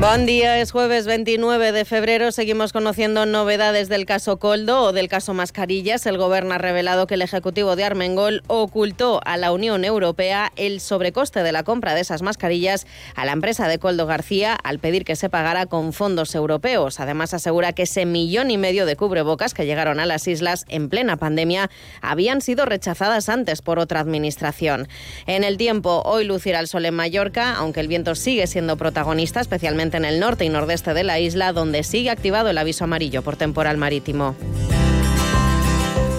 Buen día, es jueves 29 de febrero. Seguimos conociendo novedades del caso Coldo o del caso Mascarillas. El Gobierno ha revelado que el Ejecutivo de Armengol ocultó a la Unión Europea el sobrecoste de la compra de esas mascarillas a la empresa de Coldo García al pedir que se pagara con fondos europeos. Además, asegura que ese millón y medio de cubrebocas que llegaron a las islas en plena pandemia habían sido rechazadas antes por otra administración. En el tiempo, hoy lucirá el sol en Mallorca, aunque el viento sigue siendo protagonista, especialmente en el norte y nordeste de la isla, donde sigue activado el aviso amarillo por temporal marítimo.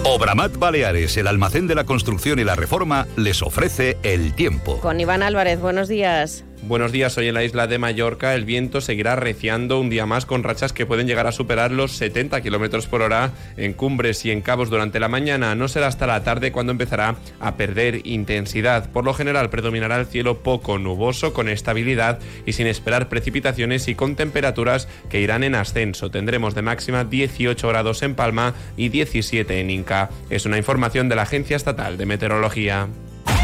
Obramat Baleares, el almacén de la construcción y la reforma, les ofrece el tiempo. Con Iván Álvarez, buenos días. Buenos días, hoy en la isla de Mallorca el viento seguirá reciando un día más con rachas que pueden llegar a superar los 70 kilómetros por hora en cumbres y en cabos durante la mañana. No será hasta la tarde cuando empezará a perder intensidad. Por lo general predominará el cielo poco nuboso, con estabilidad y sin esperar precipitaciones y con temperaturas que irán en ascenso. Tendremos de máxima 18 grados en Palma y 17 en Inca. Es una información de la Agencia Estatal de Meteorología.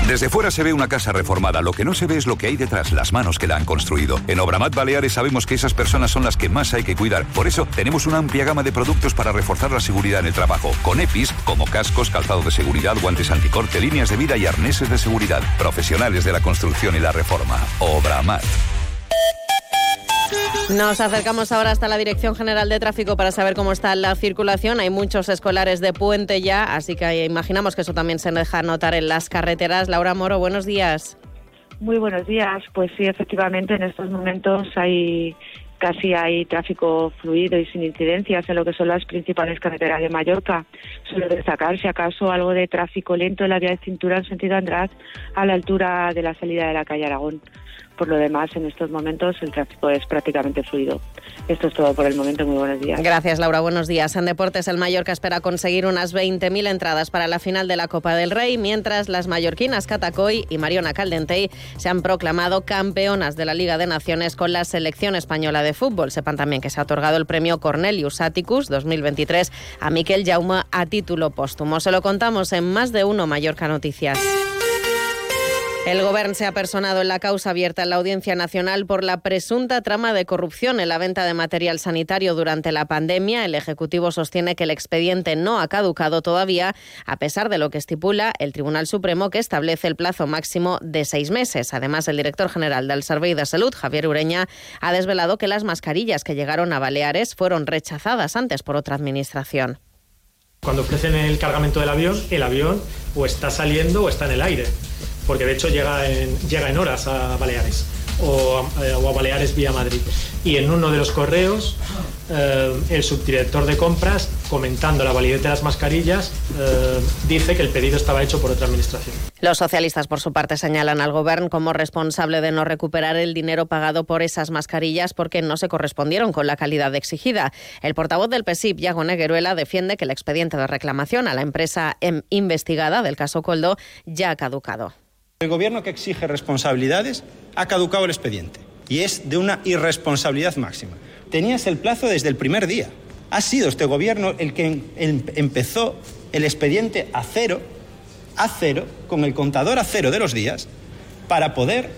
Desde fuera se ve una casa reformada, lo que no se ve es lo que hay detrás, las manos que la han construido. En Obramat Baleares sabemos que esas personas son las que más hay que cuidar. Por eso tenemos una amplia gama de productos para reforzar la seguridad en el trabajo, con EPIs como cascos, calzado de seguridad, guantes anticorte, líneas de vida y arneses de seguridad. Profesionales de la construcción y la reforma. Obramat. Nos acercamos ahora hasta la Dirección General de Tráfico para saber cómo está la circulación. Hay muchos escolares de puente ya, así que imaginamos que eso también se deja notar en las carreteras. Laura Moro, buenos días. Muy buenos días. Pues sí, efectivamente, en estos momentos hay casi hay tráfico fluido y sin incidencias en lo que son las principales carreteras de Mallorca. Suele destacar, si acaso, algo de tráfico lento en la vía de cintura en sentido András a la altura de la salida de la calle Aragón. Por lo demás, en estos momentos el tráfico es prácticamente fluido. Esto es todo por el momento. Muy buenos días. Gracias, Laura. Buenos días. En deportes, el Mallorca espera conseguir unas 20.000 entradas para la final de la Copa del Rey, mientras las mallorquinas Catacoy y Mariona Caldentey se han proclamado campeonas de la Liga de Naciones con la selección española de fútbol. Sepan también que se ha otorgado el premio Cornelius Atticus 2023 a Miquel Jaume a título póstumo. Se lo contamos en más de uno Mallorca Noticias. El Gobierno se ha personado en la causa abierta en la Audiencia Nacional por la presunta trama de corrupción en la venta de material sanitario durante la pandemia. El Ejecutivo sostiene que el expediente no ha caducado todavía, a pesar de lo que estipula el Tribunal Supremo, que establece el plazo máximo de seis meses. Además, el director general del Servei de Salud, Javier Ureña, ha desvelado que las mascarillas que llegaron a Baleares fueron rechazadas antes por otra administración. Cuando ofrecen el cargamento del avión, el avión o está saliendo o está en el aire porque de hecho llega en, llega en horas a Baleares o a, eh, Baleares vía Madrid. Y en uno de los correos, eh, el subdirector de compras, comentando la validez de las mascarillas, eh, dice que el pedido estaba hecho por otra administración. Los socialistas, por su parte, señalan al Gobierno como responsable de no recuperar el dinero pagado por esas mascarillas porque no se correspondieron con la calidad exigida. El portavoz del PSIP, Yago Negueruela, defiende que el expediente de reclamación a la empresa em- investigada del caso Coldo ya ha caducado. El gobierno que exige responsabilidades ha caducado el expediente y es de una irresponsabilidad máxima. Tenías el plazo desde el primer día. Ha sido este gobierno el que em- empezó el expediente a cero, a cero, con el contador a cero de los días, para poder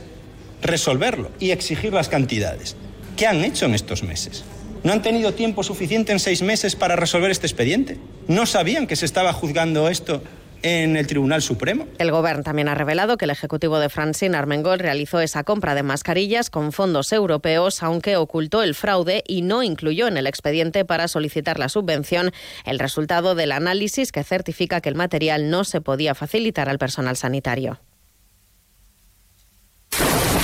resolverlo y exigir las cantidades. ¿Qué han hecho en estos meses? ¿No han tenido tiempo suficiente en seis meses para resolver este expediente? ¿No sabían que se estaba juzgando esto en el Tribunal Supremo? El Gobierno también ha revelado que el Ejecutivo de Francine Armengol realizó esa compra de mascarillas con fondos europeos, aunque ocultó el fraude y no incluyó en el expediente para solicitar la subvención el resultado del análisis que certifica que el material no se podía facilitar al personal sanitario.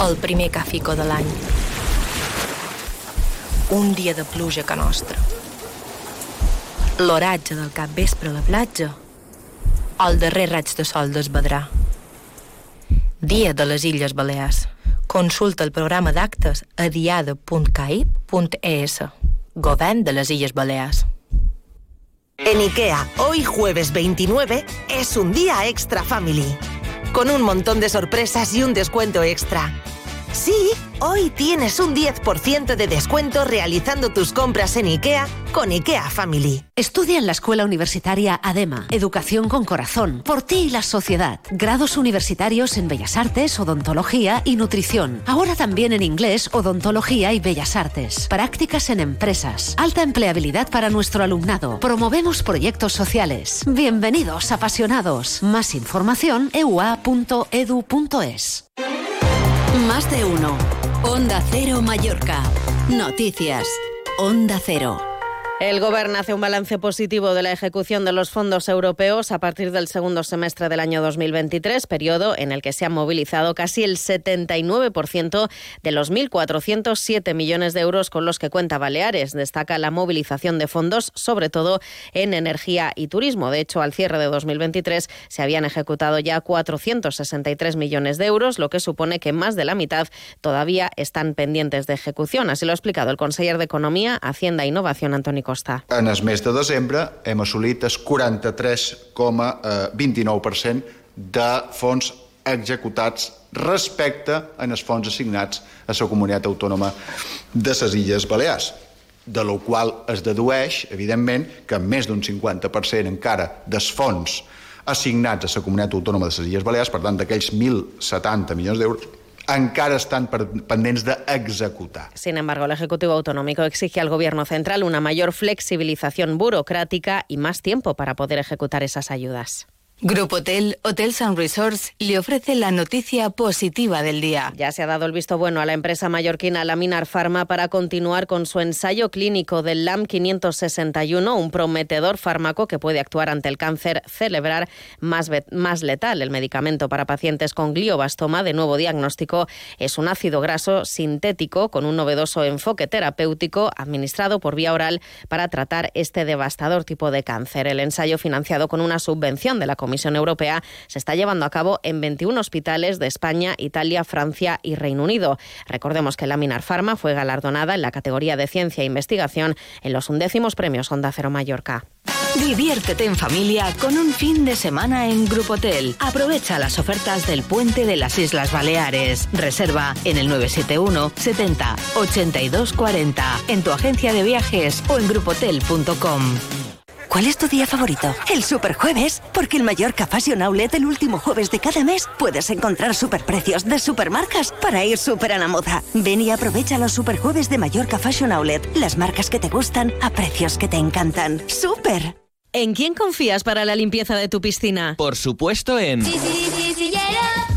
El primer cafico de l'any. Un dia de pluja que nostra. L'oratge del cap vespre a la platja. el darrer raig de sol d'Esbadrà. Dia de les Illes Balears. Consulta el programa d'actes a diada.caip.es. Govern de les Illes Balears. En IKEA, hoy jueves 29, es un día extra family. Con un montón de sorpresas y un descuento extra. Sí, hoy tienes un 10% de descuento realizando tus compras en IKEA con IKEA Family. Estudia en la Escuela Universitaria ADEMA, Educación con Corazón, por ti y la sociedad. Grados universitarios en Bellas Artes, Odontología y Nutrición. Ahora también en inglés, Odontología y Bellas Artes. Prácticas en empresas. Alta empleabilidad para nuestro alumnado. Promovemos proyectos sociales. Bienvenidos, apasionados. Más información, eua.edu.es. Más de uno. Onda Cero Mallorca. Noticias. Onda Cero. El Gobierno hace un balance positivo de la ejecución de los fondos europeos a partir del segundo semestre del año 2023, periodo en el que se han movilizado casi el 79% de los 1.407 millones de euros con los que cuenta Baleares. Destaca la movilización de fondos, sobre todo en energía y turismo. De hecho, al cierre de 2023 se habían ejecutado ya 463 millones de euros, lo que supone que más de la mitad todavía están pendientes de ejecución. Así lo ha explicado el conseller de Economía, Hacienda e Innovación, Antonio Costa. En el mes de desembre hem assolit el 43,29% de fons executats respecte en els fons assignats a la comunitat autònoma de les Illes Balears de lo qual es dedueix, evidentment, que més d'un 50% encara dels fons assignats a la comunitat autònoma de les Illes Balears, per tant, d'aquells 1.070 milions d'euros, encara están pendientes de ejecutar. Sin embargo, el Ejecutivo Autonómico exige al Gobierno central una mayor flexibilización burocrática y más tiempo para poder ejecutar esas ayudas. Grupo Hotel, Hotels and Resorts le ofrece la noticia positiva del día. Ya se ha dado el visto bueno a la empresa mallorquina Laminar Pharma para continuar con su ensayo clínico del LAM 561, un prometedor fármaco que puede actuar ante el cáncer cerebral más, más letal. El medicamento para pacientes con gliobastoma de nuevo diagnóstico es un ácido graso sintético con un novedoso enfoque terapéutico administrado por vía oral para tratar este devastador tipo de cáncer. El ensayo financiado con una subvención de la Europea se está llevando a cabo en 21 hospitales de España, Italia, Francia y Reino Unido. Recordemos que la Minar Pharma fue galardonada en la categoría de ciencia e investigación en los undécimos premios Onda Cero Mallorca. Diviértete en familia con un fin de semana en Grupo Hotel. Aprovecha las ofertas del puente de las Islas Baleares. Reserva en el 971 70 82 40 en tu agencia de viajes o en grupotel.com. ¿Cuál es tu día favorito? El Superjueves, porque en Mallorca Fashion Outlet el último jueves de cada mes puedes encontrar superprecios de supermarcas para ir súper a la moda. Ven y aprovecha los Superjueves de Mallorca Fashion Outlet, las marcas que te gustan a precios que te encantan. ¡Súper! ¿En quién confías para la limpieza de tu piscina? Por supuesto en...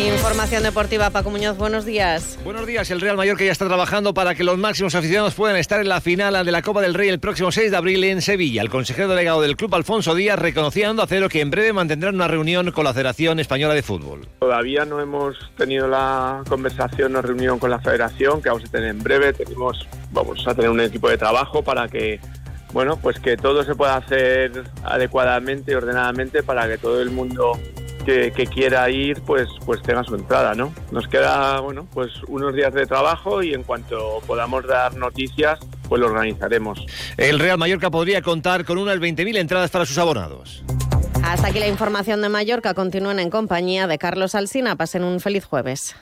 Información deportiva, Paco Muñoz, buenos días. Buenos días, el Real Mallorca ya está trabajando para que los máximos aficionados puedan estar en la final de la Copa del Rey el próximo 6 de abril en Sevilla. El consejero delegado del club, Alfonso Díaz, reconocía a Cero que en breve mantendrán una reunión con la Federación Española de Fútbol. Todavía no hemos tenido la conversación o reunión con la Federación, que vamos a tener en breve. Tenemos, vamos a tener un equipo de trabajo para que bueno, pues que todo se pueda hacer adecuadamente y ordenadamente para que todo el mundo que, quiera ir pues pues tenga su entrada, ¿no? Nos queda bueno pues unos días de trabajo y en cuanto podamos dar noticias pues lo organizaremos. El Real Mallorca podría contar con unas 20.000 entradas para sus abonados. Hasta aquí la información de Mallorca. Continúen en compañía de Carlos Alsina. Pasen un feliz jueves.